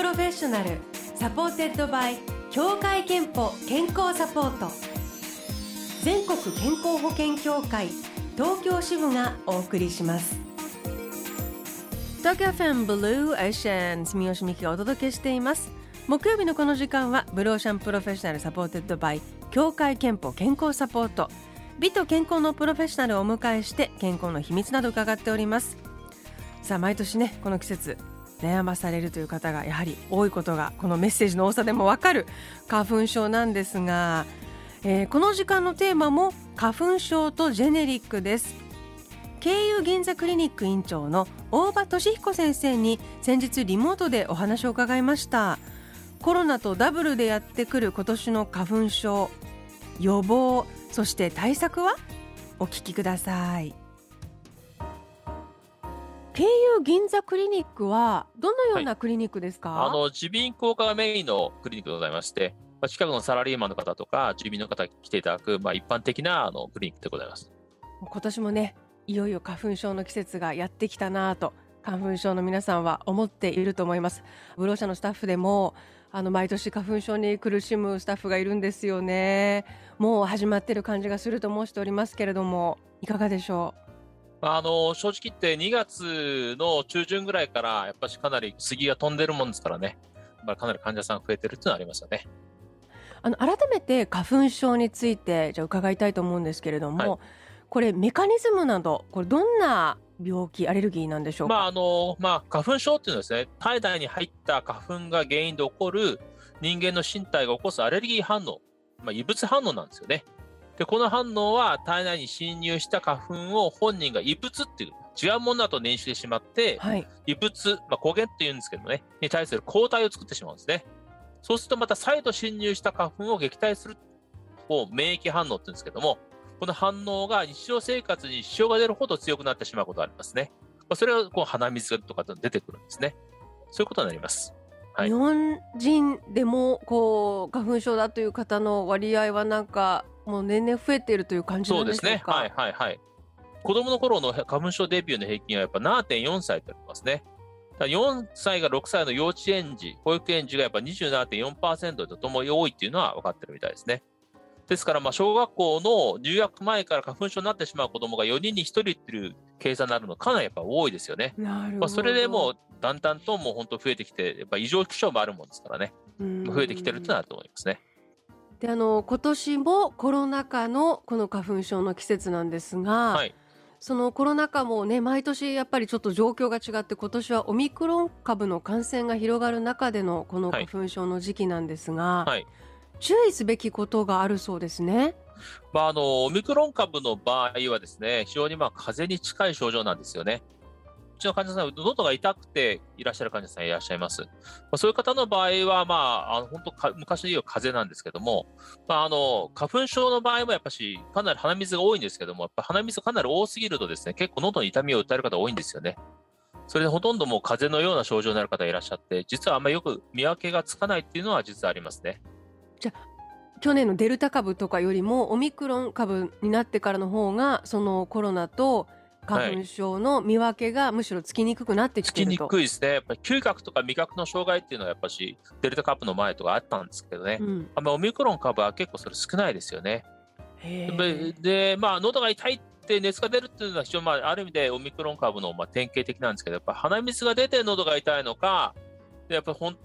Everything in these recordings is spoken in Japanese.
Professional supported by 協会けんぽ健康サポート。全国健康保険協会東京支部がお送りします。東京 FM Blue Ocean 住吉美紀がお届けしています。木曜日のこの時間は Blue Ocean Professional supported by 協会けんぽ健康サポート。美と健康のプロフェッショナルをお迎えして健康の秘密など伺っております。さあ毎年ねこの季節悩まされるという方がやはり多いことがこのメッセージの多さでもわかる花粉症なんですが、えー、この時間のテーマも花粉症とジェネリックです。経由銀座クリニック院長の大場俊彦先生に先日リモートでお話を伺いました。コロナとダブルでやってくる今年の花粉症予防そして対策は？お聞きください。経由銀座クリニックはどのようなクリニックですか、はい、あの耳鼻咽喉科がメインのクリニックでございまして、まあ、近くのサラリーマンの方とか住民の方に来ていただく、まあ、一般的なあのクリニックでございます。今年もねいよいよ花粉症の季節がやってきたなと花粉症の皆さんは思っていると思います。ブロー社のスタッフでもあの毎年花粉症に苦しむスタッフがいるんですよね。もう始まってる感じがすると申しておりますけれどもいかがでしょう？あの正直言って2月の中旬ぐらいからやっぱしかなり杉が飛んでるもんですからね、まあ、かなり患者さん増えてるっていうのはありますよね。あの改めて花粉症についてじゃ伺いたいと思うんですけれども、はい、これメカニズムなどこれどんな病気アレルギーなんでしょうか、まああのまあ、花粉症っていうのはですね体内に入った花粉が原因で起こる人間の身体が起こすアレルギー反応、まあ、異物反応なんですよね。で、この反応は体内に侵入した花粉を本人が異物っていう、違うものだと認識してしまって、はい、異物、まあ、抗原っていうんですけどね、に対する抗体を作ってしまうんですね。そうするとまた再度侵入した花粉を撃退するを免疫反応って言うんですけども、この反応が日常生活に支障が出るほど強くなってしまうことがありますね。それはこう鼻水とか出てくるんですね。そういうことになります。はい、日本人でもこう花粉症だという方の割合はなんかもう年々増えているという感じなんでしょうかそうですね。はいはいはい。子供の頃の花粉症デビューの平均はやっぱ7.4歳とありますね。4歳が6歳の幼稚園児、保育園児がやっぱ27.4%とともに多いっていうのは分かってるみたいですね。ですから、まあ、小学校の入学前から花粉症になってしまう子供が4人に1人っていう計算になるのかなりやっぱ多いですよね。まあ、それでもうだんだんともう本当増えてきて、やっぱ異常気象もあるもんですからね。増えてきてるってのはと思いますね。であの今年もコロナ禍のこの花粉症の季節なんですが、はい、そのコロナ禍もね毎年やっぱりちょっと状況が違って今年はオミクロン株の感染が広がる中でのこの花粉症の時期なんですが、はい、注意すべきことがあるそうですね。まあ、あのオミクロン株の場合はですね非常にまあ風邪に近い症状なんですよね。ちの患者さん、喉が痛くていらっしゃる患者さんいらっしゃいます。まあ、そういう方の場合は、まあ、あの本当か、昔で言う風邪なんですけども、まあ、あの、花粉症の場合もやっぱし、かなり鼻水が多いんですけども、やっぱ鼻水かなり多すぎるとですね、結構喉の痛みを訴える方多いんですよね。それでほとんどもう風邪のような症状になる方いらっしゃって、実はあんまりよく見分けがつかないっていうのは実はありますね。じゃ去年のデルタ株とかよりもオミクロン株になってからの方がそのコロナと花粉症の見分けがむしろつきにくくなってきてると、つきにくいですね。やっぱり嗅覚とか味覚の障害っていうのはやっぱしデルタ株の前とかあったんですけどね。うん、あオミクロン株は結構それ少ないですよね。で、まあ喉が痛いって熱が出るっていうのは非常に、まあ、ある意味でオミクロン株のまあ典型的なんですけど、やっぱ鼻水が出て喉が痛いのか、やっぱほん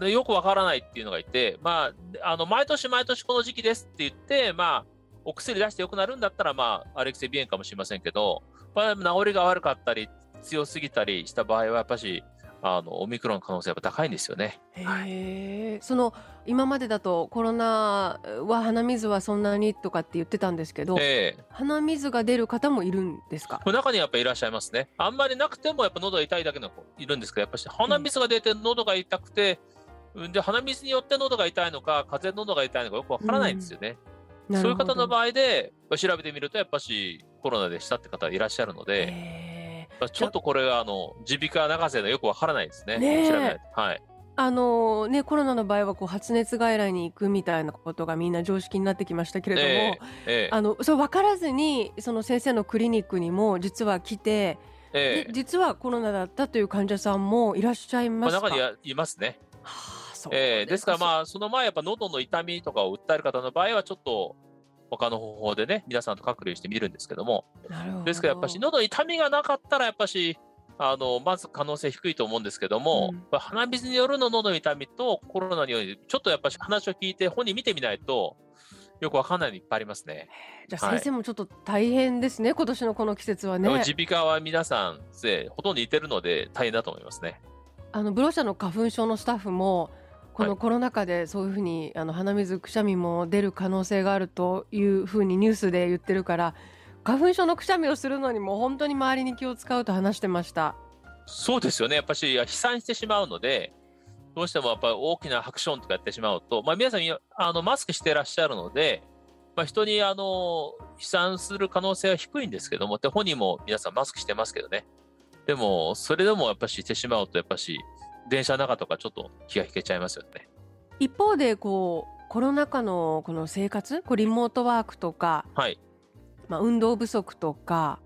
よくわからないっていうのがいて、まあ、あの毎年毎年この時期ですって言って、まあ、お薬出してよくなるんだったら、まあ、アレクセビエンかもしれませんけど、まあ、治りが悪かったり、強すぎたりした場合は、やっぱし、あのオミクロンの可能性は高いんですよね。へその今までだとコロナは鼻水はそんなにとかって言ってたんですけど、鼻水が出る方もいるんですか？中にやっぱいらっしゃいますね。あんまりなくてもやっぱ喉が痛いだけの子いるんですけど、やっぱし鼻水が出て喉が痛くて、うん、で鼻水によって喉が痛いのか、風邪喉が痛いのかよくわからないんですよね。うん、そういう方の場合で調べてみるとやっぱしコロナでしたって方いらっしゃるので、ちょっとこれはあの耳鼻科泣かせのよくわからないですね。ね調べない。はい。あのね、コロナの場合はこう発熱外来に行くみたいなことがみんな常識になってきましたけれども、えーえー、あのそう分からずにその先生のクリニックにも実は来て、えー、実はコロナだったという患者さんもいらっしゃいますか、まあ、中にはいますね。はあそうえーですからあまあその前やっぱ喉の痛みとかを訴える方の場合はちょっと他の方法でね皆さんと隔離してみるんですけども。なるほど。ですからやっぱし喉に痛みがなかったらやっぱしあのまず可能性低いと思うんですけども、うん。まあ鼻水によるの喉の痛みとコロナによるちょっとやっぱし話を聞いて本人見てみないとよくわかんないのいっぱいありますね。じゃあ先生もちょっと大変ですね、今年のこの季節はね。耳鼻科は皆さんでほとんど似てるので大変だと思いますね。あのブロシャの花粉症のスタッフもこのコロナ禍でそういうふうにあの鼻水くしゃみも出る可能性があるというふうにニュースで言ってるから花粉症のくしゃみをするのにも本当に周りに気を使うと話してましたそうですよね。やっぱし飛散してしまうので、どうしてもやっぱり大きなハクションとかやってしまうと、まあ、皆さんあのマスクしてらっしゃるので、まあ、人にあの飛散する可能性は低いんですけども、で本人も皆さんマスクしてますけどね。でも、それでもやっぱししてしまうと、やっぱし電車の中とかちょっと気が引けちゃいますよね。一方でこうコロナ禍のこの生活こうリモートワークとか、はい。まあ、運動不足とか、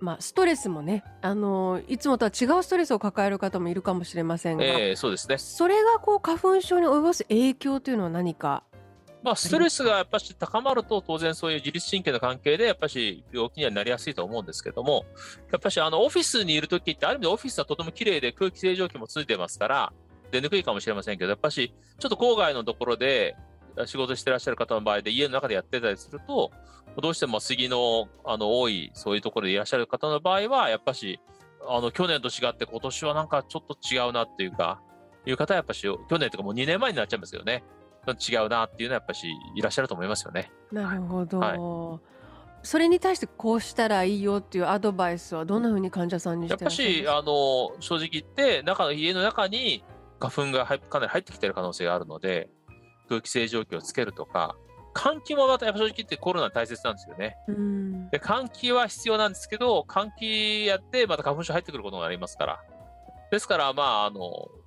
まあ、ストレスもねあのいつもとは違うストレスを抱える方もいるかもしれませんが、えーそうですね。それがこう花粉症に及ぼす影響というのは何かまあ、ストレスがやっぱし高まると、当然そういう自律神経の関係で、やっぱし病気にはなりやすいと思うんですけども、やっぱしあのオフィスにいるときって、ある意味でオフィスはとても綺麗で空気清浄機もついてますから、出にくいかもしれませんけど、やっぱしちょっと郊外のところで仕事してらっしゃる方の場合で、家の中でやってたりすると、どうしても杉のあの多い、そういうところでいらっしゃる方の場合は、やっぱしあの去年と違って、今年はなんかちょっと違うなっていうか、いう方はやっぱし、去年とかもう2年前になっちゃいますよね。違うなっていうのはやっぱしいらっしゃると思いますよね。なるほど、はそれに対してこうしたらいいよっていうアドバイスはどんなふうに患者さんにしやってぱし、あの、正直言って、中の家の中に花粉が入かなり入ってきてる可能性があるので、空気清浄機をつけるとか、換気もまたやっぱ正直言ってコロナ大切なんですよね。うんで、換気は必要なんですけど、換気やってまた花粉症入ってくることがありますから。ですから、まあ、あの、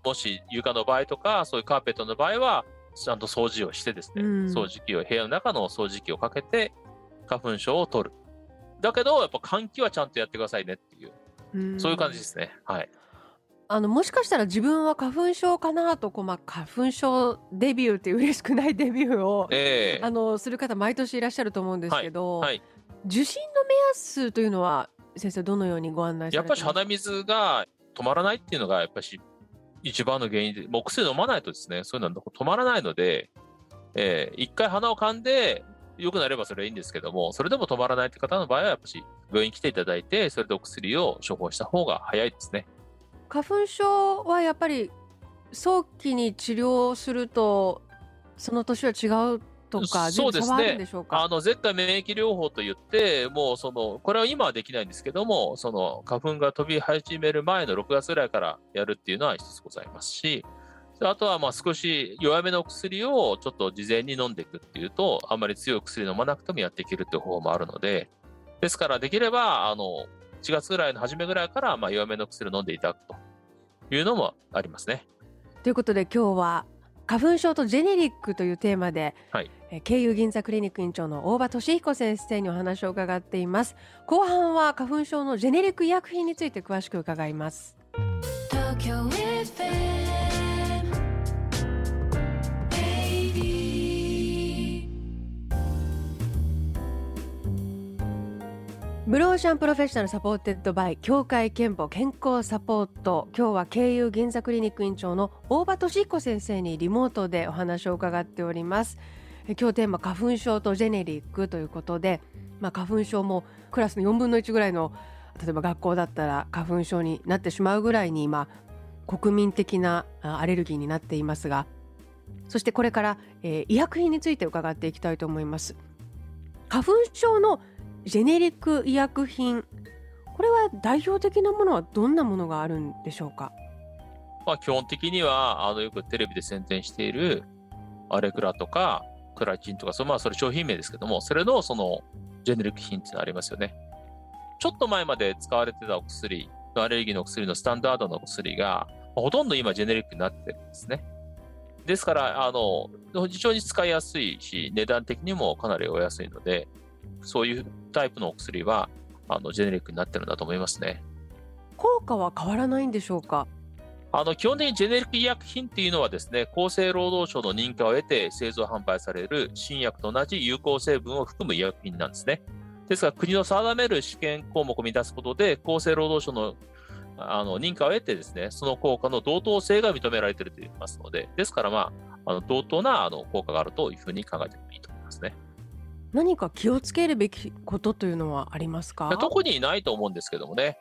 もし床の場合とか、そういうカーペットの場合は、ちゃんと掃除をしてですね、うん掃除機を、部屋の中の掃除機をかけて、花粉症を取る。だけど、やっぱ換気はちゃんとやってくださいねっていう、うんそういう感じですね。はい。あのもしかしたら自分は花粉症かなとこう、まあ、花粉症デビューって嬉しくないデビューを、ええあのする方毎年いらっしゃると思うんですけど、はい。受診の目安というのは先生どのようにご案内さやれてますか？っぱし鼻水が止まらないっていうのが、やっぱし一番の原因で、もう薬飲まないとですね、そういうのは止まらないので、えー一回鼻を噛んで、良くなればそれはいいんですけども、それでも止まらないって方の場合は、やっぱし病院に来ていただいて、それでお薬を処方した方が早いですね。花粉症はやっぱり早期に治療するとその年は違うとかそうですねあの、絶対免疫療法といって、もうその、これは今はできないんですけども、その花粉が飛び始める前の6月ぐらいからやるっていうのは一つございますし、あとはまあ少し弱めの薬をちょっと事前に飲んでいくっていうと、あんまり強い薬飲まなくてもやっていけるっていう方法もあるので、ですからできれば、あの、1月ぐらいの初めぐらいからまあ弱めの薬を飲んでいただくというのもありますね。ということで今日は花粉症とジェネリックというテーマで、はい。えー京友銀座クリニック院長の大場俊彦先生にお話を伺っています。後半は花粉症のジェネリック医薬品について詳しく伺いますBlue Ocean Professional supported by 協会けんぽ健康サポート。今日は慶友銀座クリニック院長の大場俊彦先生にリモートでお話を伺っております。今日テーマ花粉症とジェネリックということで、まあ、花粉症もクラスの4分の1ぐらいの例えば学校だったら花粉症になってしまうぐらいに今国民的なアレルギーになっていますがそしてこれから、えー医薬品について伺っていきたいと思います。花粉症のジェネリック医薬品これは代表的なものはどんなものがあるんでしょうか？まあ基本的には、あの、よくテレビで宣伝しているアレクラとか、クラチンとか、そのまあそれ商品名ですけども、それのそのジェネリック品っていうのありますよね。ちょっと前まで使われてたお薬、アレルギーの薬のスタンダードの薬が、まあほとんど今ジェネリックになってるんですね。ですから、あの、非常に使いやすいし、値段的にもかなりお安いので、そういうタイプのお薬は、あの、ジェネリックになってるんだと思いますね。効果は変わらないんでしょうか？あの基本的にジェネリック医薬品っていうのはですね、厚生労働省の認可を得て製造販売される新薬と同じ有効成分を含む医薬品なんですね。ですから国の定める試験項目を満たすことで、厚生労働省のあの認可を得てですね、その効果の同等性が認められていると言いますので、ですからまあ、あの同等なあの効果があるというふうに考えてもいいと。何か気をつけるべきことというのはありますか？特にないと思うんですけどもね、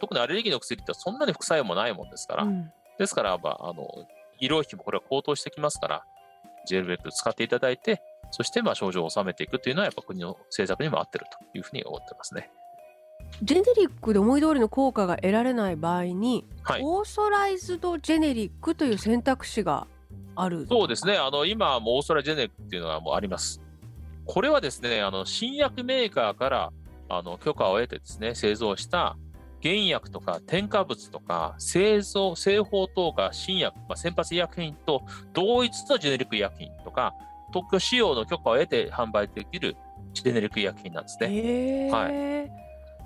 特にアレルギーの薬ってそんなに副作用もないもんですから、うんですから、まあ、あの医療費もこれは高騰してきますから、ジェルベック使っていただいて、そしてまあ症状を収めていくというのは、やっぱ国の政策にも合ってるというふうに思ってますね。ジェネリックで思い通りの効果が得られない場合に、はい。オーソライズドジェネリックという選択肢があるそうですね。あの、今、もうオーストラリアジェネリックっていうのはもうあります。これはですね、あの、新薬メーカーから、あの、許可を得てですね、製造した原薬とか添加物とか、製造、製法等が新薬、まあ、先発医薬品と同一のジェネリック医薬品とか、特許使用の許可を得て販売できるジェネリック医薬品なんですね。は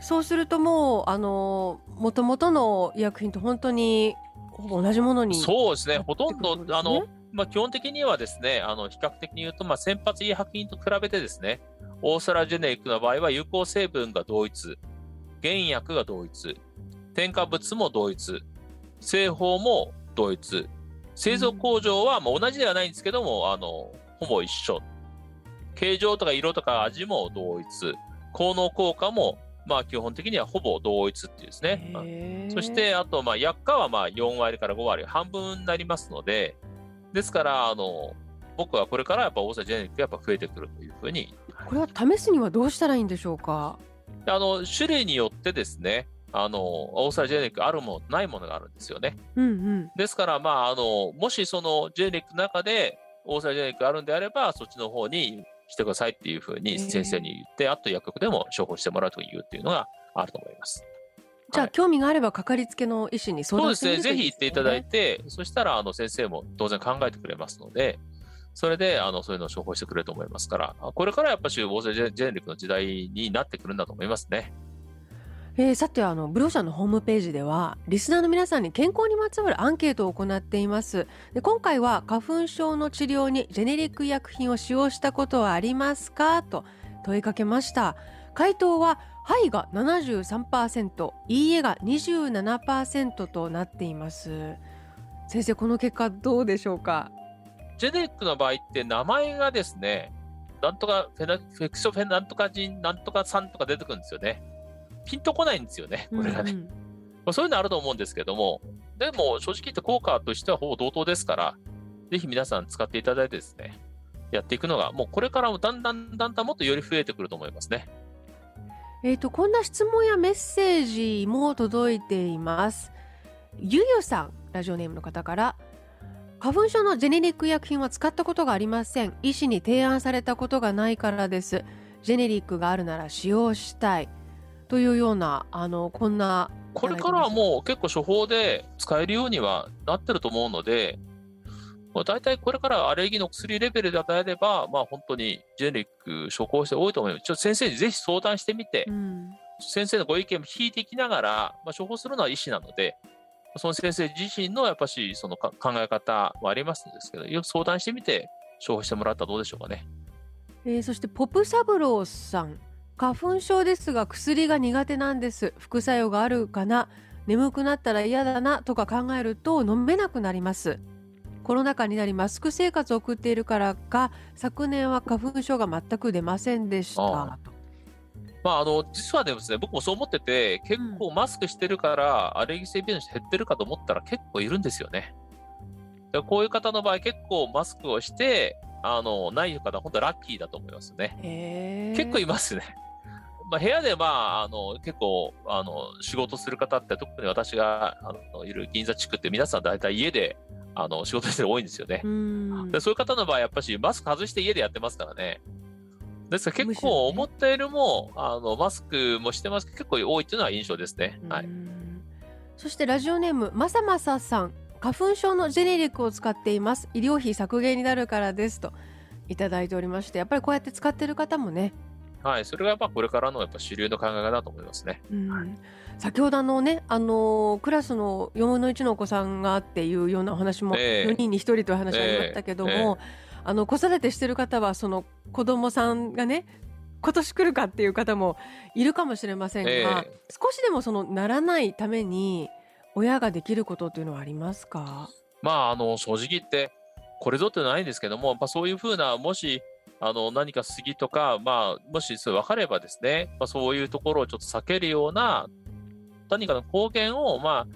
そうするともうあの元々の医薬品と本当にほぼ同じものにそうですね。ほとんどあの、まあ、基本的にはですね、あの、比較的に言うと、まあ、先発医薬品と比べてですね、オーストラジェネリックの場合は有効成分が同一、原薬が同一、添加物も同一、製法も同一、製造工場はまあ同じではないんですけども、あの、ほぼ一緒。形状とか色とか味も同一。効能効果も、まあ基本的にはほぼ同一っていうですね。そして、あと、まあ、薬価はまあ4割から5割、半分になりますので、ですから、あの、僕はこれからやっぱオーサジェネリックがやっぱ増えてくるというふうに、これは試すにはどうしたらいいんでしょうか？あの、種類によってですね、あの、オーサジェネリックあるもの、ないものがあるんですよね。うんうんですから、まあ、あの、もしそのジェネリックの中で、オーサジェネリックあるんであれば、そっちの方にしてくださいっていうふうに先生に言って、あと薬局でも処方してもらうというっていうのがあると思います。じゃあ、はい。興味があればかかりつけの医師に相談してみそうですね。ぜひ行っていただいて、そしたら、あの、先生も当然考えてくれますので、それで、あの、そういうのを処方してくれると思いますから、あこれからやっぱし、防災ジェジェネリックの時代になってくるんだと思いますね。えーさてあのブローシャンのホームページではリスナーの皆さんに健康にまつわるアンケートを行っています。で今回は花粉症の治療にジェネリック医薬品を使用したことはありますか？と問いかけました。回答は「はい」が73%「いいえ」が27%となっています先生この結果どうでしょうか？ジェネリックの場合って名前がですね、なんとかフェナ、フェクソフェなんとか人、なんとかさんとか出てくるんですよね。ピンとこないんですよね、これがね。うんうんまあ、そういうのあると思うんですけども、でも正直言って効果としてはほぼ同等ですから、ぜひ皆さん使っていただいてですね、やっていくのが、もうこれからもだんだんだんだんもっとより増えてくると思いますね。えー、とこんな質問やメッセージも届いています。ゆゆさんラジオネームの方から花粉症のジェネリック薬品は使ったことがありません。医師に提案されたことがないからです。ジェネリックがあるなら使用したい。というようなあのこんなこれからはもう結構処方で使えるようにはなってると思うので、まあ、大体これからアレルギーの薬レベルで与えれば、まあ本当にジェネリック処方して多いと思います。ちょっと先生にぜひ相談してみてう、ん。先生のご意見も聞いていきながら、まあ、処方するのは医師なので、その先生自身のやっぱしそのか考え方もありますんですけど、よく相談してみて処方してもらったらどうでしょうかね。えーそしてポプサブローさん。花粉症ですが薬が苦手なんです。副作用があるかな。眠くなったら嫌だなとか考えると飲めなくなりますコロナ禍になりマスク生活を送っているからか昨年は花粉症が全く出ませんでしたあまあ、あの実はですね、僕もそう思ってて、結構マスクしてるから、アレルギー性鼻炎減ってるかと思ったら結構いるんですよね。でこういう方の場合、結構マスクをして、あのない方、本当ラッキーだと思いますね。結構いますね。まあ、部屋で、まあ、あの結構あの仕事する方って、特に私があのいる銀座地区って、皆さん大体家であの仕事してる人多いんですよね。うんでそういう方の場合、やっぱしマスク外して家でやってますからね。ですから結構思ったよりも、あのマスクもしてますけど、結構多いっていうのは印象ですね。はうい。んそしてラジオネームまさまささん花粉症のジェネリックを使っています医療費削減になるからですといただいておりましてやっぱりこうやって使ってる方もねはい、それがやっぱこれからのやっぱ主流の考え方だと思いますね。うん。先ほどあのね、あのクラスの4分の1のお子さんがっていうようなお話も、ええ。4人に1人という話ありましたけども、あの子育てしてる方はその子供さんがね今年来るかっていう方もいるかもしれませんが、え少しでもそのならないために親ができることっていうのはありますか？まあ、あの、正直言って、これぞってないんですけども、やっぱそういうふうな、もし、あの、何か杉とか、まあ、もしそれ分かればですね、まあ、そういうところをちょっと避けるような、何かの貢献を、まあ、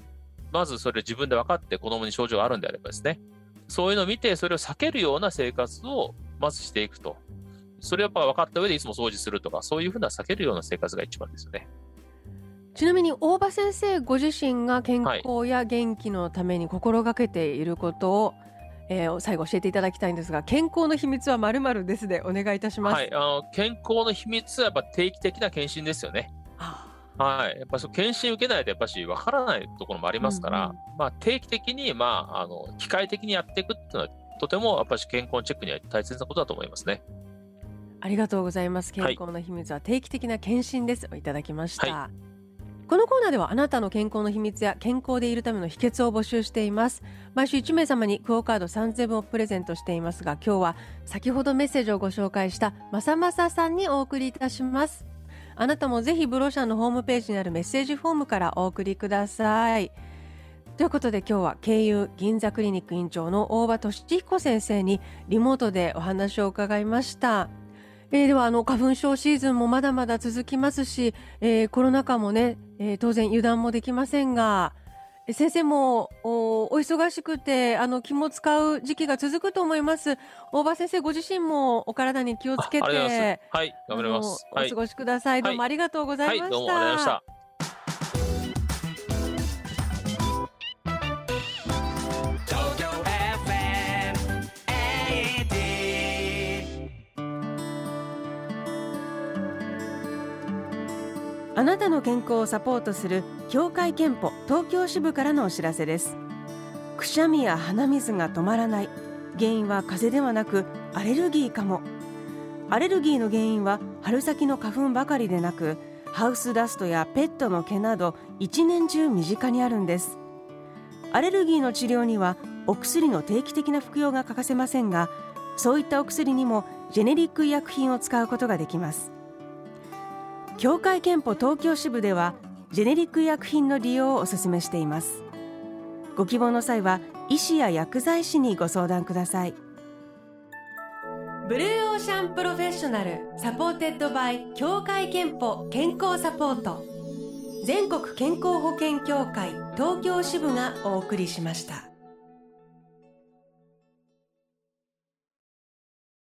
まずそれ自分で分かって子供に症状があるんであればですね、そういうのを見て、それを避けるような生活をまずしていくと。それをやっぱ分かった上でいつも掃除するとか、そういうふうな避けるような生活が一番ですよね。ちなみに大場先生ご自身が健康や元気のために心がけていることを、えー最後教えていただきたいんですが健康の秘密はまるですでお願いいたします。はい、あの健康の秘密はやっぱ定期的な検診ですよね。あはい。やっぱそう検診受けないとやっぱし分からないところもありますから、うんうんまあ定期的に、まあ、あの、機械的にやっていくっていうのはとてもやっぱし健康チェックには大切なことだと思いますね。ありがとうございます。健はい康の秘密は定期的な検診です。いただきました。はこのコーナーではあなたの健康の秘密や健康でいるための秘訣を募集しています。毎週1名様にクオカード3000分をプレゼントしていますが、今日は先ほどメッセージをご紹介したまさまささんにお送りいたします。あなたもぜひブロシャンのホームページにあるメッセージフォームからお送りください。ということで今日は経由銀座クリニック院長の大場俊彦先生にリモートでお話を伺いました。えーではあの花粉症シーズンもまだまだ続きますし、えーコロナ禍もね、えー当然油断もできませんが、えー先生もおお忙しくてあの気も使う時期が続くと思います。大場先生ご自身もお体に気をつけて。はい、頑張ります。お過。ごしください。どうもありがとうござはいい、ました。どうもありがとうございました。あなたの健康をサポートする協会憲法東京支部からのお知らせです。くしゃみや鼻水が止まらない。原因は風邪ではなくアレルギーかも。アレルギーの原因は春先の花粉ばかりでなくハウスダストやペットの毛など一年中身近にあるんです。アレルギーの治療にはお薬の定期的な服用が欠かせませんがそういったお薬にもジェネリック医薬品を使うことができます。協会けんぽ東京支部ではジェネリック医薬品の利用をお勧めしています。ご希望の際は医師や薬剤師にご相談ください。 Blue Ocean Professional supported by 協会けんぽ健康サポート。全国健康保険協会東京支部がお送りしました。